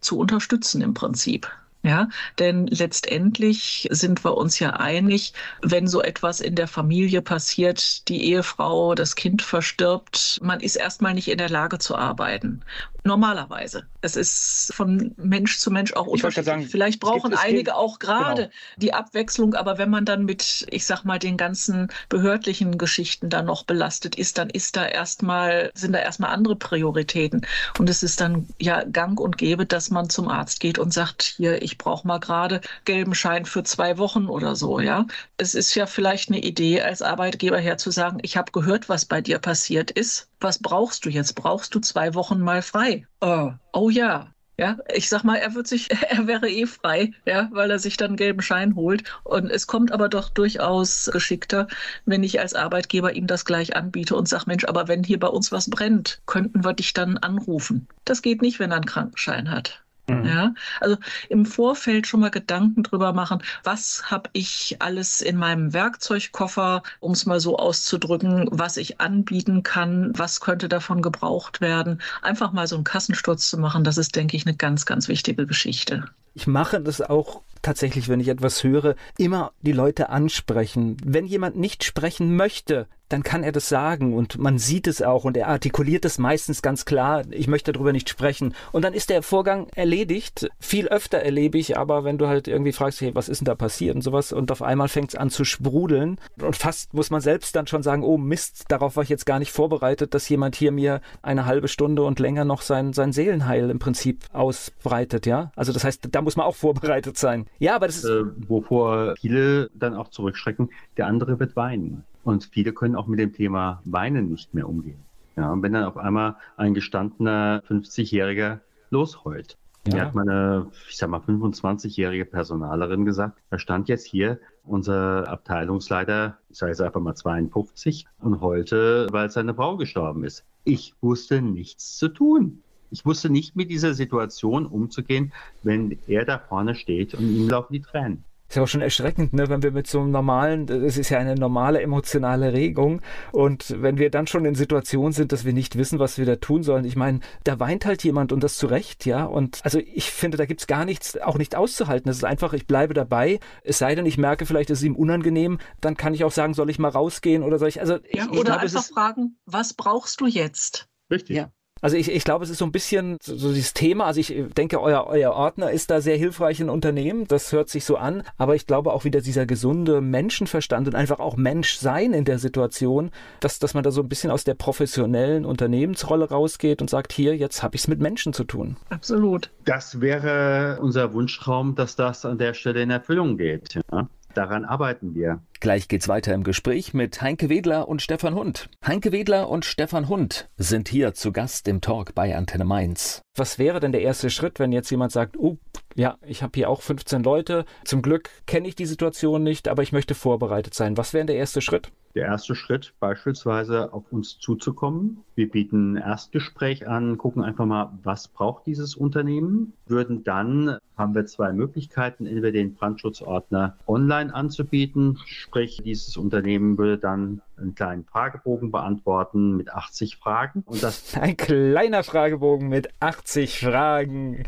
zu unterstützen im Prinzip. Ja, denn letztendlich sind wir uns ja einig, wenn so etwas in der Familie passiert, die Ehefrau, das Kind verstirbt, man ist erstmal nicht in der Lage zu arbeiten. Normalerweise. Es ist von Mensch zu Mensch auch unterschiedlich. Sagen, Vielleicht brauchen einige auch gerade genau. die Abwechslung, aber wenn man dann mit, ich sag mal, den ganzen behördlichen Geschichten dann noch belastet ist, dann ist da erstmal, sind da erstmal andere Prioritäten. Und es ist dann ja gang und gäbe, dass man zum Arzt geht und sagt, hier, ich brauche mal gerade gelben Schein für zwei Wochen oder so, ja. Es ist ja vielleicht eine Idee als Arbeitgeber her zu sagen, ich habe gehört, was bei dir passiert ist was brauchst du jetzt? Brauchst du zwei Wochen mal frei? Oh, oh ja. Ja, ich sag mal, er wird sich, er wäre eh frei, ja, weil er sich dann einen gelben Schein holt. Und es kommt aber doch durchaus geschickter, wenn ich als Arbeitgeber ihm das gleich anbiete und sage, Mensch, aber wenn hier bei uns was brennt, könnten wir dich dann anrufen. Das geht nicht, wenn er einen Krankenschein hat. Mhm. Ja, also im Vorfeld schon mal Gedanken drüber machen, was habe ich alles in meinem Werkzeugkoffer, um es mal so auszudrücken, was ich anbieten kann, was könnte davon gebraucht werden. Einfach mal so einen Kassensturz zu machen, das ist, denke ich, eine ganz, ganz wichtige Geschichte. Ich mache das auch tatsächlich, wenn ich etwas höre, immer die Leute ansprechen. Wenn jemand nicht sprechen möchte, dann kann er das sagen und man sieht es auch und er artikuliert es meistens ganz klar, ich möchte darüber nicht sprechen. Und dann ist der Vorgang erledigt. Viel öfter erlebe ich aber, wenn du halt irgendwie fragst, hey, was ist denn da passiert und sowas und auf einmal fängt es an zu sprudeln und fast muss man selbst dann schon sagen, oh Mist, darauf war ich jetzt gar nicht vorbereitet, dass jemand hier mir eine halbe Stunde und länger noch sein, sein Seelenheil im Prinzip ausbreitet, ja. Also das heißt, da muss man auch vorbereitet sein. Ja, aber das ist... Äh, wovor viele dann auch zurückschrecken, der andere wird weinen. Und viele können auch mit dem Thema Weinen nicht mehr umgehen. Ja, und wenn dann auf einmal ein gestandener 50-Jähriger losheult. Ja. Mir hat meine, ich sag mal, 25-jährige Personalerin gesagt, da stand jetzt hier unser Abteilungsleiter, ich sage jetzt einfach mal 52, und heulte, weil seine Frau gestorben ist. Ich wusste nichts zu tun. Ich wusste nicht mit dieser Situation umzugehen, wenn er da vorne steht und ihm laufen die Tränen. Ist ja auch schon erschreckend, ne, wenn wir mit so einem normalen, es ist ja eine normale emotionale Regung und wenn wir dann schon in Situationen sind, dass wir nicht wissen, was wir da tun sollen. Ich meine, da weint halt jemand und das zu Recht, ja. Und also ich finde, da gibt's gar nichts, auch nicht auszuhalten. Es ist einfach, ich bleibe dabei. Es sei denn, ich merke, vielleicht ist es ihm unangenehm, dann kann ich auch sagen, soll ich mal rausgehen oder soll ich, also. Ja, ich, oder ich glaube, einfach fragen, was brauchst du jetzt? Richtig. Ja. Also ich, ich glaube, es ist so ein bisschen so, so dieses Thema. Also ich denke, euer, euer Ordner ist da sehr hilfreich in Unternehmen. Das hört sich so an. Aber ich glaube auch wieder dieser gesunde Menschenverstand und einfach auch Mensch sein in der Situation, dass, dass man da so ein bisschen aus der professionellen Unternehmensrolle rausgeht und sagt, hier, jetzt habe ich es mit Menschen zu tun. Absolut. Das wäre unser Wunschtraum, dass das an der Stelle in Erfüllung geht. Ja? Daran arbeiten wir. Gleich geht's weiter im Gespräch mit Heinke Wedler und Stefan Hund. Heinke Wedler und Stefan Hund sind hier zu Gast im Talk bei Antenne Mainz. Was wäre denn der erste Schritt, wenn jetzt jemand sagt, oh, ja, ich habe hier auch 15 Leute. Zum Glück kenne ich die Situation nicht, aber ich möchte vorbereitet sein. Was wäre der erste Schritt? Der erste Schritt, beispielsweise auf uns zuzukommen. Wir bieten ein Erstgespräch an, gucken einfach mal, was braucht dieses Unternehmen. Würden dann, haben wir zwei Möglichkeiten, entweder den Brandschutzordner online anzubieten, sprich dieses Unternehmen würde dann einen kleinen Fragebogen beantworten mit 80 Fragen. Und das Ein kleiner Fragebogen mit 80 Fragen.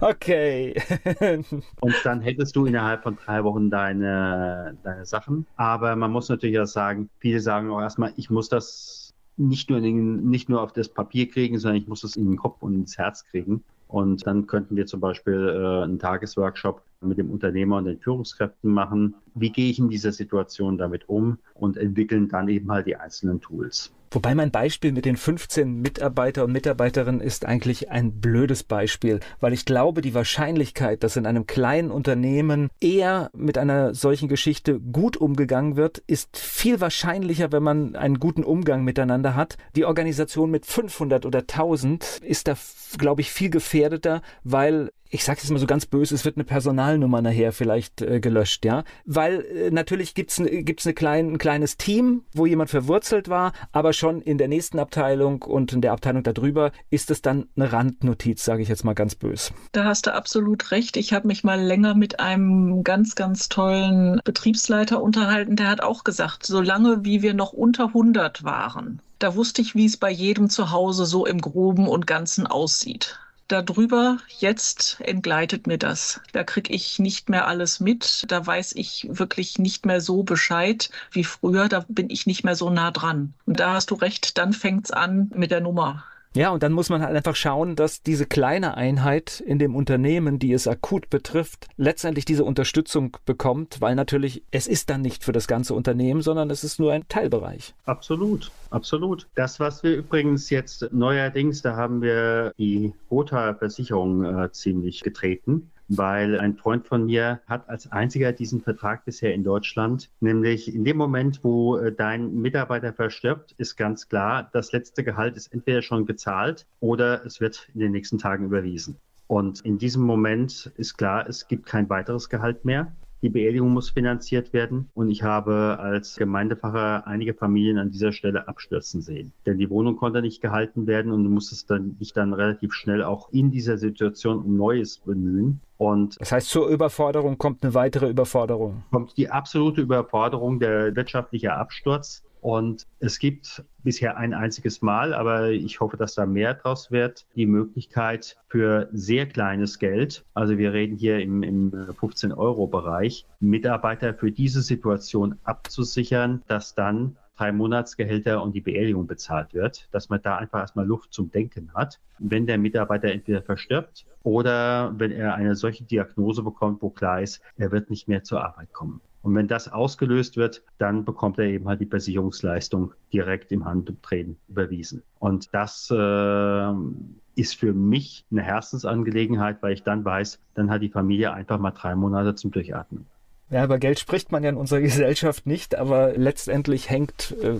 Okay. und dann hättest du innerhalb von drei Wochen deine, deine Sachen. Aber man muss natürlich auch sagen, viele sagen auch erstmal, ich muss das nicht nur, den, nicht nur auf das Papier kriegen, sondern ich muss das in den Kopf und ins Herz kriegen. Und dann könnten wir zum Beispiel äh, einen Tagesworkshop mit dem Unternehmer und den Führungskräften machen. Wie gehe ich in dieser Situation damit um und entwickeln dann eben halt die einzelnen Tools. Wobei mein Beispiel mit den 15 Mitarbeiter und Mitarbeiterinnen ist eigentlich ein blödes Beispiel, weil ich glaube, die Wahrscheinlichkeit, dass in einem kleinen Unternehmen eher mit einer solchen Geschichte gut umgegangen wird, ist viel wahrscheinlicher, wenn man einen guten Umgang miteinander hat. Die Organisation mit 500 oder 1000 ist da, glaube ich, viel gefährdeter, weil ich sage es mal so ganz böse, es wird eine Personalnummer nachher vielleicht äh, gelöscht, ja, weil äh, natürlich gibt's gibt's eine klein, ein kleines Team, wo jemand verwurzelt war, aber schon in der nächsten Abteilung und in der Abteilung darüber ist es dann eine Randnotiz, sage ich jetzt mal ganz böse. Da hast du absolut recht. Ich habe mich mal länger mit einem ganz, ganz tollen Betriebsleiter unterhalten, der hat auch gesagt, solange wie wir noch unter 100 waren, da wusste ich, wie es bei jedem zu Hause so im Groben und Ganzen aussieht darüber, jetzt entgleitet mir das. Da kriege ich nicht mehr alles mit. Da weiß ich wirklich nicht mehr so Bescheid wie früher. Da bin ich nicht mehr so nah dran. Und da hast du recht, dann fängt es an mit der Nummer. Ja, und dann muss man halt einfach schauen, dass diese kleine Einheit in dem Unternehmen, die es akut betrifft, letztendlich diese Unterstützung bekommt, weil natürlich es ist dann nicht für das ganze Unternehmen, sondern es ist nur ein Teilbereich. Absolut, absolut. Das, was wir übrigens jetzt neuerdings, da haben wir die Rota-Versicherung äh, ziemlich getreten weil ein Freund von mir hat als einziger diesen Vertrag bisher in Deutschland, nämlich in dem Moment, wo äh, dein Mitarbeiter verstirbt, ist ganz klar, das letzte Gehalt ist entweder schon gezahlt oder es wird in den nächsten Tagen überwiesen. Und in diesem Moment ist klar, es gibt kein weiteres Gehalt mehr. Die Beerdigung muss finanziert werden. Und ich habe als Gemeindepfarrer einige Familien an dieser Stelle abstürzen sehen. Denn die Wohnung konnte nicht gehalten werden und du musstest dann, dich dann relativ schnell auch in dieser Situation um Neues bemühen. Und das heißt, zur Überforderung kommt eine weitere Überforderung. Kommt die absolute Überforderung, der wirtschaftliche Absturz. Und es gibt bisher ein einziges Mal, aber ich hoffe, dass da mehr draus wird, die Möglichkeit für sehr kleines Geld, also wir reden hier im, im 15-Euro-Bereich, Mitarbeiter für diese Situation abzusichern, dass dann drei Monatsgehälter und die Beerdigung bezahlt wird, dass man da einfach erstmal Luft zum Denken hat. Wenn der Mitarbeiter entweder verstirbt oder wenn er eine solche Diagnose bekommt, wo klar ist, er wird nicht mehr zur Arbeit kommen. Und wenn das ausgelöst wird, dann bekommt er eben halt die Versicherungsleistung direkt im Handumdrehen überwiesen. Und das äh, ist für mich eine Herzensangelegenheit, weil ich dann weiß, dann hat die Familie einfach mal drei Monate zum Durchatmen. Ja, über Geld spricht man ja in unserer Gesellschaft nicht, aber letztendlich hängt äh,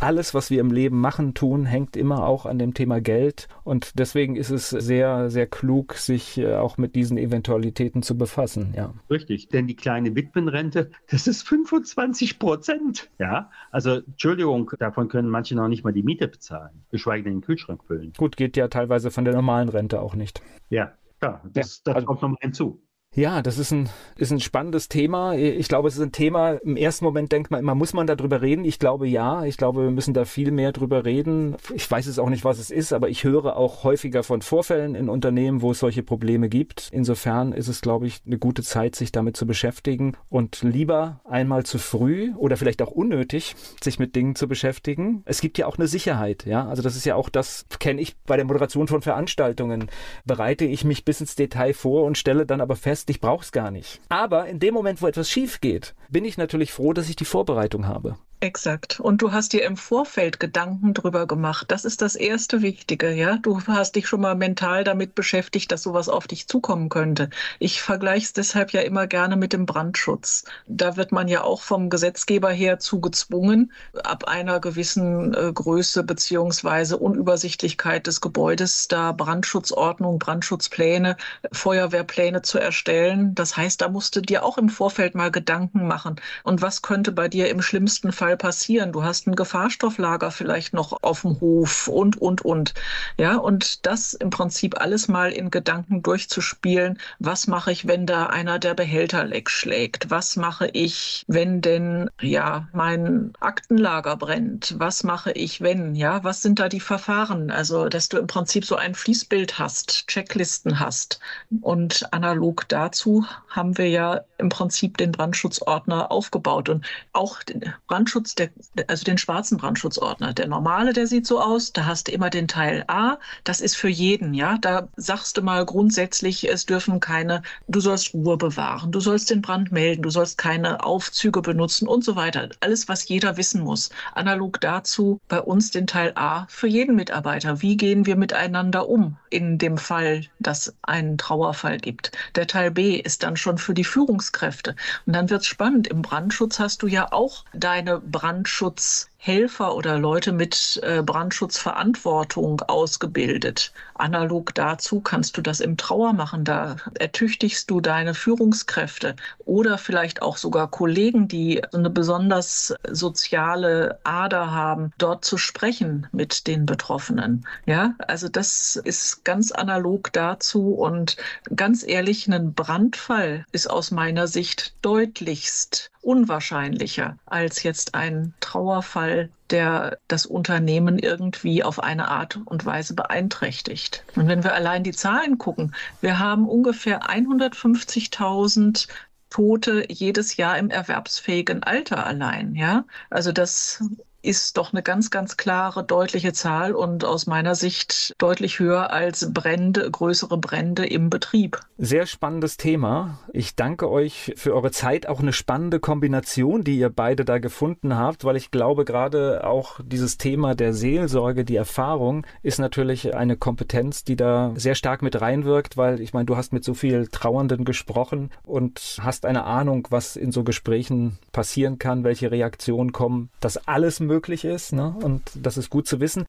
alles, was wir im Leben machen, tun, hängt immer auch an dem Thema Geld. Und deswegen ist es sehr, sehr klug, sich äh, auch mit diesen Eventualitäten zu befassen. Ja. Richtig, denn die kleine Witwenrente, das ist 25 Prozent. Ja, also Entschuldigung, davon können manche noch nicht mal die Miete bezahlen, geschweige denn den Kühlschrank füllen. Gut, geht ja teilweise von der normalen Rente auch nicht. Ja, ja das, das also, kommt nochmal hinzu. Ja, das ist ein, ist ein spannendes Thema. Ich glaube, es ist ein Thema, im ersten Moment denkt man immer, muss man darüber reden? Ich glaube ja. Ich glaube, wir müssen da viel mehr drüber reden. Ich weiß es auch nicht, was es ist, aber ich höre auch häufiger von Vorfällen in Unternehmen, wo es solche Probleme gibt. Insofern ist es, glaube ich, eine gute Zeit, sich damit zu beschäftigen und lieber einmal zu früh oder vielleicht auch unnötig, sich mit Dingen zu beschäftigen. Es gibt ja auch eine Sicherheit, ja. Also das ist ja auch das, kenne ich bei der Moderation von Veranstaltungen. Bereite ich mich bis ins Detail vor und stelle dann aber fest, ich brauche es gar nicht. Aber in dem Moment, wo etwas schief geht, bin ich natürlich froh, dass ich die Vorbereitung habe. Exakt. Und du hast dir im Vorfeld Gedanken drüber gemacht. Das ist das erste Wichtige, ja. Du hast dich schon mal mental damit beschäftigt, dass sowas auf dich zukommen könnte. Ich vergleiche es deshalb ja immer gerne mit dem Brandschutz. Da wird man ja auch vom Gesetzgeber her zu gezwungen, ab einer gewissen äh, Größe beziehungsweise Unübersichtlichkeit des Gebäudes da Brandschutzordnung, Brandschutzpläne, Feuerwehrpläne zu erstellen. Das heißt, da musst du dir auch im Vorfeld mal Gedanken machen. Und was könnte bei dir im schlimmsten Fall Fall passieren. Du hast ein Gefahrstofflager vielleicht noch auf dem Hof und, und, und. Ja, und das im Prinzip alles mal in Gedanken durchzuspielen. Was mache ich, wenn da einer der Behälter leck schlägt? Was mache ich, wenn denn, ja, mein Aktenlager brennt? Was mache ich, wenn, ja? Was sind da die Verfahren? Also, dass du im Prinzip so ein Fließbild hast, Checklisten hast. Und analog dazu haben wir ja im Prinzip den Brandschutzordner aufgebaut und auch Brandschutz Brandschutz, der, also den schwarzen Brandschutzordner. Der normale, der sieht so aus, da hast du immer den Teil A, das ist für jeden, ja. Da sagst du mal grundsätzlich, es dürfen keine, du sollst Ruhe bewahren, du sollst den Brand melden, du sollst keine Aufzüge benutzen und so weiter. Alles, was jeder wissen muss. Analog dazu bei uns den Teil A für jeden Mitarbeiter. Wie gehen wir miteinander um in dem Fall, dass einen Trauerfall gibt? Der Teil B ist dann schon für die Führungskräfte. Und dann wird es spannend. Im Brandschutz hast du ja auch deine Brandschutz Brandschutzhelfer oder Leute mit äh, Brandschutzverantwortung ausgebildet. Analog dazu kannst du das im Trauer machen. Da ertüchtigst du deine Führungskräfte oder vielleicht auch sogar Kollegen, die eine besonders soziale Ader haben, dort zu sprechen mit den Betroffenen. Ja, also das ist ganz analog dazu und ganz ehrlich, ein Brandfall ist aus meiner Sicht deutlichst unwahrscheinlicher als jetzt ein Trauerfall, der das Unternehmen irgendwie auf eine Art und Weise beeinträchtigt. Und wenn wir allein die Zahlen gucken, wir haben ungefähr 150.000 Tote jedes Jahr im erwerbsfähigen Alter allein, ja? Also das ist doch eine ganz, ganz klare, deutliche Zahl und aus meiner Sicht deutlich höher als Brände, größere Brände im Betrieb. Sehr spannendes Thema. Ich danke euch für eure Zeit. Auch eine spannende Kombination, die ihr beide da gefunden habt, weil ich glaube, gerade auch dieses Thema der Seelsorge, die Erfahrung, ist natürlich eine Kompetenz, die da sehr stark mit reinwirkt, weil ich meine, du hast mit so viel Trauernden gesprochen und hast eine Ahnung, was in so Gesprächen passieren kann, welche Reaktionen kommen. Das alles möglich ist. Ne? Und das ist gut zu wissen.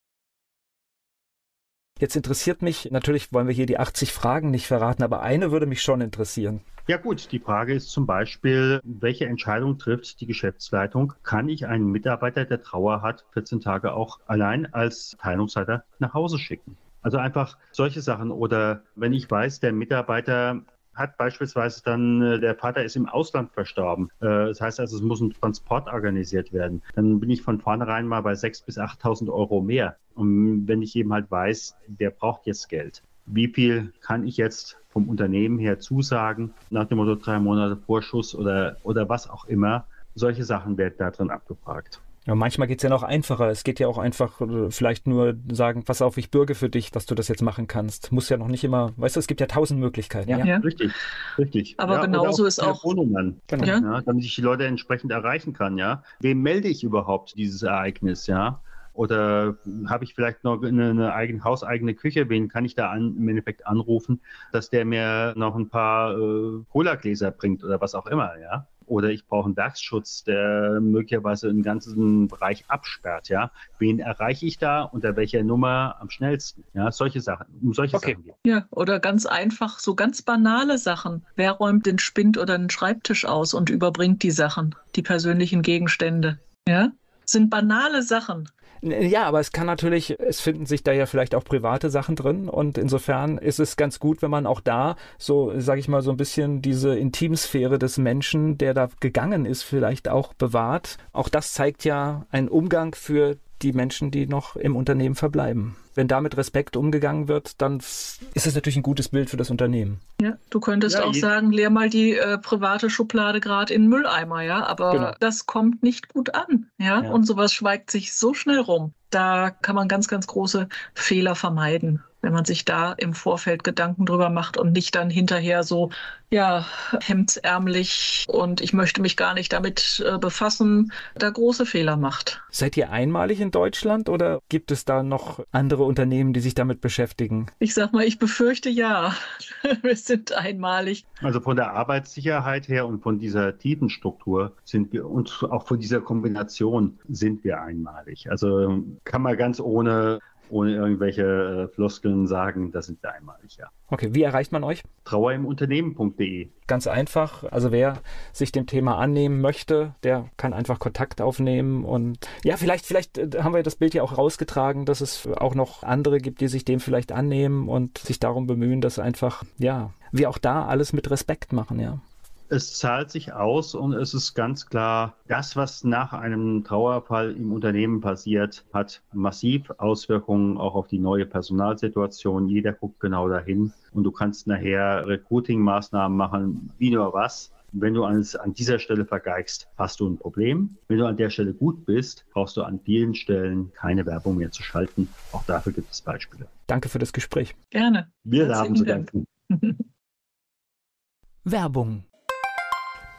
Jetzt interessiert mich, natürlich wollen wir hier die 80 Fragen nicht verraten, aber eine würde mich schon interessieren. Ja gut, die Frage ist zum Beispiel, welche Entscheidung trifft die Geschäftsleitung? Kann ich einen Mitarbeiter, der Trauer hat, 14 Tage auch allein als Teilungsleiter nach Hause schicken? Also einfach solche Sachen. Oder wenn ich weiß, der Mitarbeiter hat beispielsweise dann, äh, der Vater ist im Ausland verstorben. Äh, das heißt also, es muss ein Transport organisiert werden. Dann bin ich von vornherein mal bei 6.000 bis 8.000 Euro mehr. Und wenn ich eben halt weiß, der braucht jetzt Geld. Wie viel kann ich jetzt vom Unternehmen her zusagen, nach dem Motto drei Monate Vorschuss oder, oder was auch immer? Solche Sachen werden da drin abgefragt. Ja, manchmal geht es ja noch einfacher. Es geht ja auch einfach äh, vielleicht nur sagen, pass auf, ich bürge für dich, dass du das jetzt machen kannst. Muss ja noch nicht immer, weißt du, es gibt ja tausend Möglichkeiten. Ja, ja. richtig, richtig. Aber ja, genauso ist auch. Genau. Ja. damit ich die Leute entsprechend erreichen kann, ja. Wem melde ich überhaupt dieses Ereignis, ja? Oder habe ich vielleicht noch eine, eine eigene, hauseigene Küche? Wen kann ich da an, im Endeffekt anrufen, dass der mir noch ein paar äh, Cola-Gläser bringt oder was auch immer, ja? Oder ich brauche einen Werksschutz, der möglicherweise einen ganzen Bereich absperrt, ja. Wen erreiche ich da unter welcher Nummer am schnellsten? Ja, solche Sachen, um solche okay. Sachen geht. Ja, oder ganz einfach, so ganz banale Sachen. Wer räumt den Spind oder den Schreibtisch aus und überbringt die Sachen, die persönlichen Gegenstände? Ja, sind banale Sachen. Ja, aber es kann natürlich, es finden sich da ja vielleicht auch private Sachen drin und insofern ist es ganz gut, wenn man auch da so, sage ich mal, so ein bisschen diese Intimsphäre des Menschen, der da gegangen ist, vielleicht auch bewahrt. Auch das zeigt ja einen Umgang für die Menschen, die noch im Unternehmen verbleiben. Wenn da mit Respekt umgegangen wird, dann ist es natürlich ein gutes Bild für das Unternehmen. Ja, du könntest ja, auch sagen, leer mal die äh, private Schublade gerade in den Mülleimer, ja, aber genau. das kommt nicht gut an, ja? ja, und sowas schweigt sich so schnell rum. Da kann man ganz, ganz große Fehler vermeiden wenn man sich da im Vorfeld Gedanken drüber macht und nicht dann hinterher so, ja, hemdsärmlich und ich möchte mich gar nicht damit äh, befassen, da große Fehler macht. Seid ihr einmalig in Deutschland oder gibt es da noch andere Unternehmen, die sich damit beschäftigen? Ich sag mal, ich befürchte ja. wir sind einmalig. Also von der Arbeitssicherheit her und von dieser tiefen Struktur sind wir und auch von dieser Kombination sind wir einmalig. Also kann man ganz ohne ohne irgendwelche äh, Floskeln sagen, das sind wir einmalig, ja. Okay, wie erreicht man euch? Trauerimunternehmen.de. Ganz einfach. Also wer sich dem Thema annehmen möchte, der kann einfach Kontakt aufnehmen und ja, vielleicht, vielleicht äh, haben wir das Bild ja auch rausgetragen, dass es auch noch andere gibt, die sich dem vielleicht annehmen und sich darum bemühen, dass einfach, ja, wir auch da alles mit Respekt machen, ja es zahlt sich aus und es ist ganz klar, das, was nach einem Trauerfall im Unternehmen passiert, hat massiv Auswirkungen auch auf die neue Personalsituation. Jeder guckt genau dahin und du kannst nachher Recruiting-Maßnahmen machen, wie nur was. Wenn du an, an dieser Stelle vergeigst, hast du ein Problem. Wenn du an der Stelle gut bist, brauchst du an vielen Stellen keine Werbung mehr zu schalten. Auch dafür gibt es Beispiele. Danke für das Gespräch. Gerne. Wir haben zu danken. Werbung